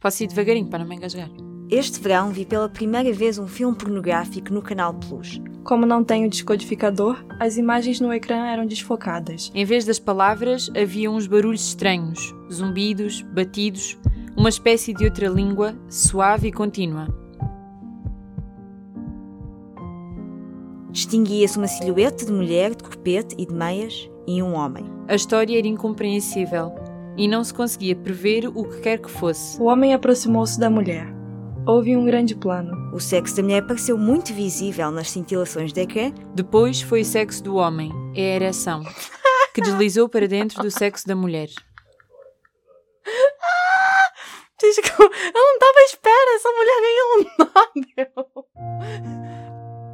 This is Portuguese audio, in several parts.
Posso ir devagarinho para não me engasgar. Este verão vi pela primeira vez um filme pornográfico no Canal Plus. Como não tenho descodificador, as imagens no ecrã eram desfocadas. Em vez das palavras, havia uns barulhos estranhos, zumbidos, batidos, uma espécie de outra língua, suave e contínua. Distinguia-se uma silhueta de mulher de corpete e de meias e um homem. A história era incompreensível e não se conseguia prever o que quer que fosse. O homem aproximou-se da mulher. Houve um grande plano. O sexo da mulher pareceu muito visível nas cintilações da ecrã. Depois foi o sexo do homem, é a ereção, que deslizou para dentro do sexo da mulher. Eu eu não estava à espera, essa mulher ganhou um Nobel.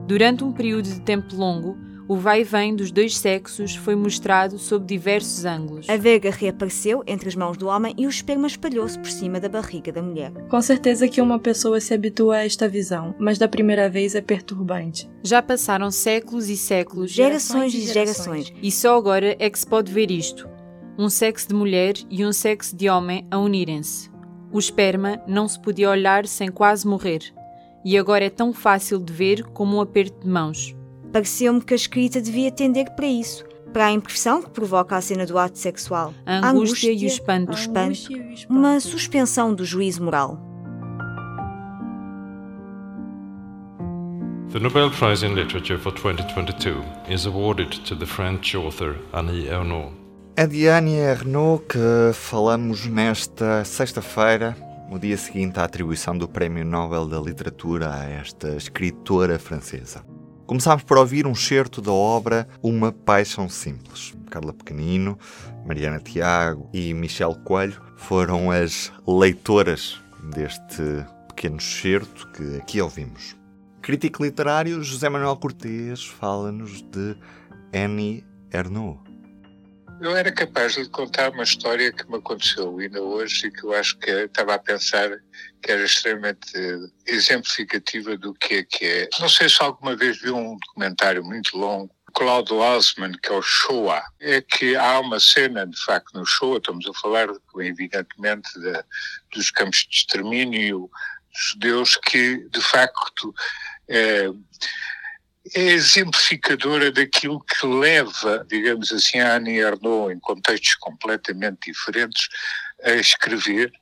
Durante um período de tempo longo, o vai e vem dos dois sexos foi mostrado sob diversos ângulos. A verga reapareceu entre as mãos do homem e o esperma espalhou-se por cima da barriga da mulher. Com certeza que uma pessoa se habitua a esta visão, mas da primeira vez é perturbante. Já passaram séculos e séculos Gerações e gerações. e só agora é que se pode ver isto: um sexo de mulher e um sexo de homem a unirem-se. O esperma não se podia olhar sem quase morrer, e agora é tão fácil de ver como um aperto de mãos. Pareceu-me que a escrita devia tender para isso, para a impressão que provoca a cena do ato sexual. A angústia e o espanto. o espanto, Angústia e o espanto. uma suspensão do juízo moral. The Nobel Prize in Literature for 2022 is awarded to the French author Annie Ernaux. É de Annie Ernaux que falamos nesta sexta-feira, no dia seguinte à atribuição do Prémio Nobel da Literatura a esta escritora francesa. Começámos por ouvir um certo da obra Uma Paixão Simples. Carla Pequenino, Mariana Tiago e Michel Coelho foram as leitoras deste pequeno certo que aqui ouvimos. Crítico literário José Manuel Cortês fala-nos de Annie Ernaux. Eu era capaz de contar uma história que me aconteceu ainda hoje e que eu acho que estava a pensar que era extremamente exemplificativa do que é que é. Não sei se alguma vez viu um documentário muito longo, Claude Osman, que é o Shoah. É que há uma cena, de facto, no Shoah, estamos a falar, evidentemente, da- dos campos de extermínio judeus que, de facto, eh, é exemplificadora daquilo que leva, digamos assim, a Annie Ernaux, em contextos completamente diferentes, a escrever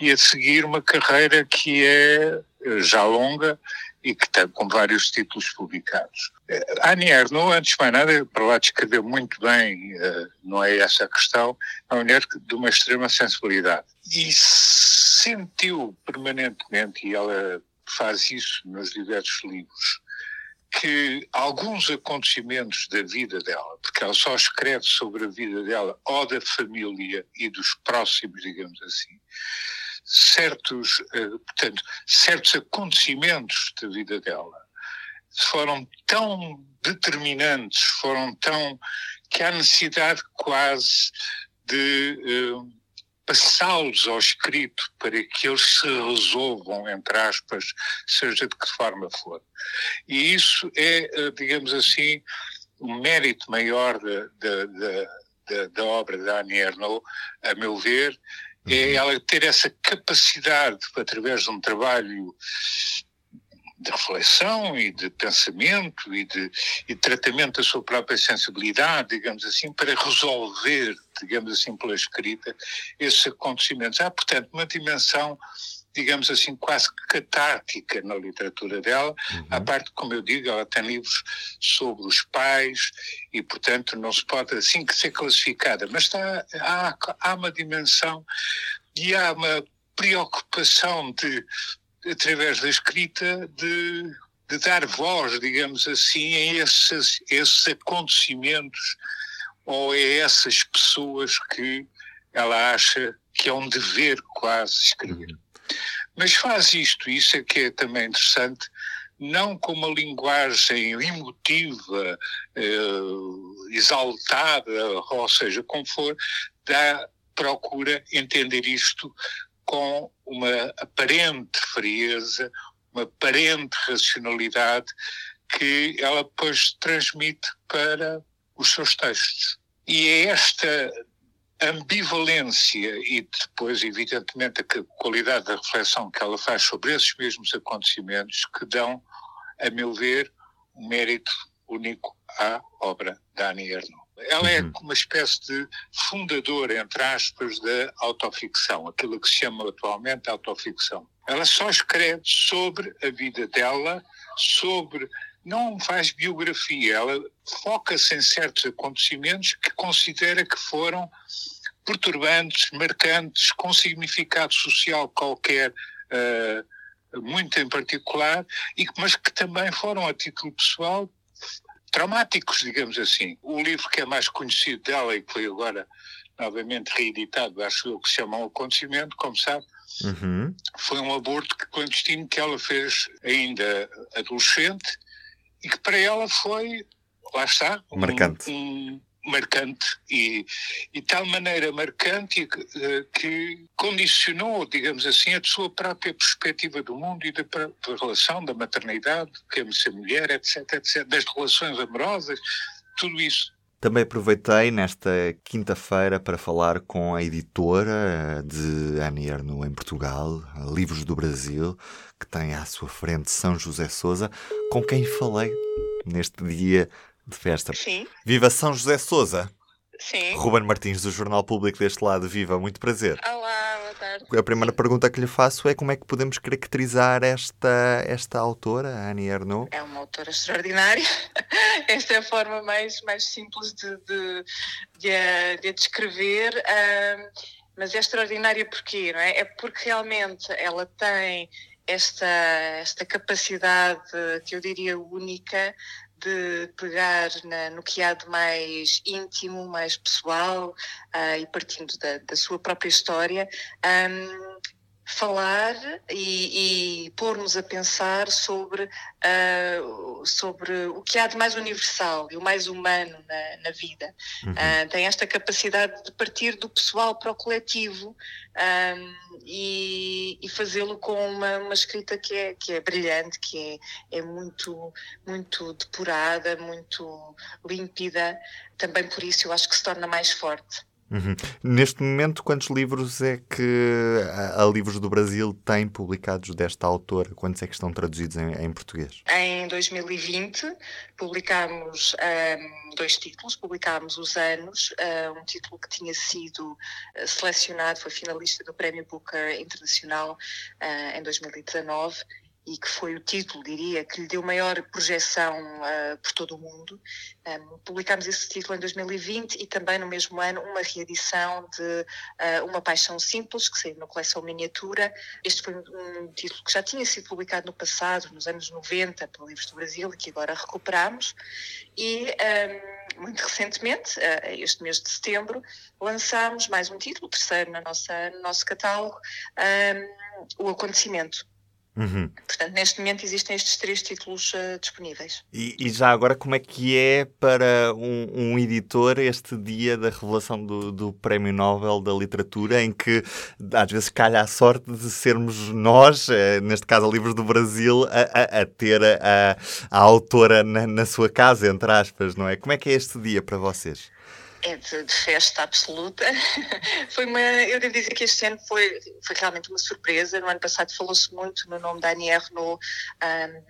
e a seguir uma carreira que é eh, já longa e que tem com vários títulos publicados. Eh, Annie Ernaux, antes de mais nada, para lá de escrever muito bem, eh, não é essa a questão, é uma mulher de uma extrema sensibilidade. E sentiu permanentemente, e ela faz isso nos diversos livros, que alguns acontecimentos da vida dela, porque ela só escreve sobre a vida dela ou da família e dos próximos, digamos assim, certos, eh, portanto, certos acontecimentos da vida dela foram tão determinantes, foram tão que há necessidade quase de eh, passá-los ao escrito para que eles se resolvam, entre aspas, seja de que forma for. E isso é, eh, digamos assim, um mérito maior da, da, da, obra da Annie Ernaux, a meu ver, é ela ter essa capacidade, através de um trabalho de reflexão e de pensamento e de, e de tratamento da sua própria sensibilidade, digamos assim, para resolver, digamos assim, pela escrita, esses acontecimentos. Há, portanto, uma dimensão, digamos assim, quase catártica na literatura dela, à parte, como eu digo, ela tem livros sobre os pais e, portanto, não se pode assim que ser classificada, mas está, há, há uma dimensão e há uma preocupação de através da escrita, de, de dar voz, digamos assim, a esses, esses acontecimentos ou a essas pessoas que ela acha que é um dever quase escrever. Mas faz isto, isso é que é também interessante, não com uma linguagem emotiva, eh, exaltada, ou seja, como for, dá, procura entender isto com uma aparente frieza, uma aparente racionalidade que ela depois transmite para os seus textos. E é esta ambivalência e depois, evidentemente, a qualidade da reflexão que ela faz sobre esses mesmos acontecimentos que dão, a meu ver, um mérito único à obra da Annie Ernaux. Ela é uhum. uma espécie de fundadora, entre aspas, da autoficção, aquilo que se chama atualmente autoficção. Ela só escreve sobre a vida dela, sobre. Não faz biografia, ela foca-se em certos acontecimentos que considera que foram perturbantes, marcantes, com significado social qualquer. Uh, muito em particular, e, mas que também foram, a título pessoal, traumáticos, digamos assim. O livro que é mais conhecido dela e que foi agora novamente reeditado, acho eu, que se chama O Acontecimento, como sabe, uhum. foi um aborto clandestino que ela fez ainda adolescente e que para ela foi, lá está, um, marcante. Um, marcante e, e tal maneira marcante que, eh, que, condicionou, digamos assim, a sua própria perspectiva do mundo e da, da relação, da maternidade, que é ser mulher, etc, etc, das relações amorosas, tudo isso. Também aproveitei nesta quinta-feira para falar com a editora de Annie Ernaux em Portugal, Livros do Brasil, que tem à sua frente São José Souza, com quem falei neste dia de festa. Sim. Viva São José Souza. Sim. Ruben Martins, do Jornal Público deste lado. Viva, muito prazer. Olá, boa tarde. A primeira pergunta que lhe faço é como é que podemos caracterizar esta, esta autora, Annie Ernaux? É uma autora extraordinária. Esta é a forma mais, mais simples de, de, de, a, de a descrever. Um, mas é extraordinária porquê, não é? É porque realmente ela tem esta, esta capacidade que eu diria única de pegar na, no que há de mais íntimo, mais pessoal uh, e partindo da, da, sua própria história, um, falar e, e pôr-nos a pensar sobre, uh, sobre o que há de mais universal e o mais humano na, na vida. Uhum. Uh, tem esta capacidade de partir do pessoal para o coletivo um, e, e fazê-lo com uma, uma, escrita que é, que é brilhante, que é, é muito, muito depurada, muito límpida. Também por isso eu acho que se torna mais forte. Uhum. Neste momento, quantos livros é que a, a, Livros do Brasil tem publicados desta autora? Quantos é que estão traduzidos em, em português? Em 2020 publicámos um, dois títulos. Publicámos Os Anos, um título que tinha sido uh, selecionado, foi finalista do Prémio Booker Internacional uh, em 2019 e que foi o título, diria, que lhe deu maior projeção uh, por todo o mundo. Um, publicámos esse título em 2020 e também no mesmo ano uma reedição de uh, Uma Paixão Simples, que saiu na coleção Miniatura. Este foi um, título que já tinha sido publicado no passado, nos anos 90, pelo Livros do Brasil, e que agora recuperamos. E um, muito recentemente, uh, este mês de setembro, lançámos mais um título, terceiro na nossa, no nosso catálogo, O Acontecimento Uhum. Portanto, neste momento existem estes três títulos uh, disponíveis. E, e, já agora, como é que é para um, um editor este dia da revelação do, do, Prémio Nobel da Literatura, em que às vezes calha a sorte de sermos nós, uh, neste caso a Livros do Brasil, a, a, a ter a, a autora na, na sua casa, entre aspas, não é? Como é que é este dia para vocês? É de, de, festa absoluta. foi uma, eu devo dizer que este ano foi, foi realmente uma surpresa. No ano passado falou-se muito no nome da Annie Ernaux um,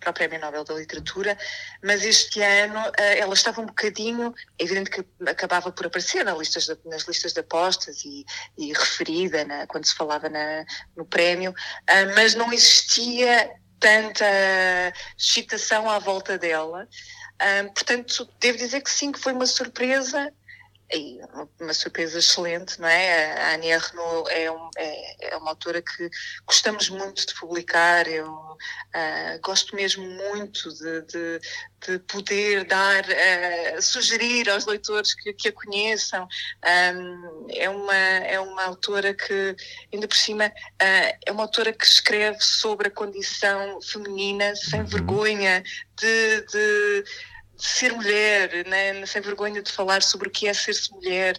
para o Prémio Nobel da Literatura, mas este ano uh, ela estava um bocadinho, é evidente que acabava por aparecer nas listas de, nas listas de apostas e, e referida na, quando se falava na, no prémio, uh, mas não existia tanta excitação à volta dela. Portanto, devo dizer que sim, que foi uma surpresa e uma surpresa excelente, não é? A Annie Ernaux é, um, é, é, uma autora que gostamos muito de publicar, eu uh, gosto mesmo muito de, de, de poder dar, uh, sugerir aos leitores que, que a conheçam. Um, é, uma, é uma autora que, ainda por cima, uh, é uma autora que escreve sobre a condição feminina sem uhum. vergonha de, de ser mulher, né? sem vergonha de falar sobre o que é ser-se mulher,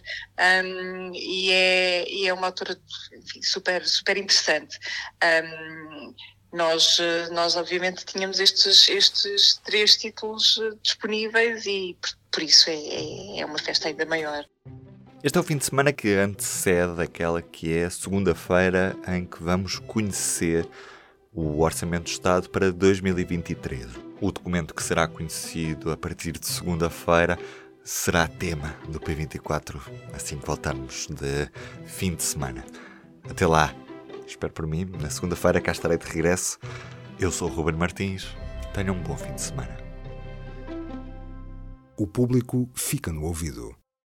um, e, é, e é uma autora enfim, super, super interessante. Um, nós, nós, obviamente, tínhamos estes, estes três títulos disponíveis e por, por isso é, é, é uma festa ainda maior. Este é o fim de semana que antecede aquela que é segunda-feira em que vamos conhecer o Orçamento de Estado para 2023. O documento que será conhecido a partir de segunda-feira será tema do P24 assim que voltamos de fim de semana. Até lá, espero por mim, na segunda-feira cá estarei de regresso. Eu sou o Ruben Martins, tenham um bom fim de semana. O público fica no ouvido.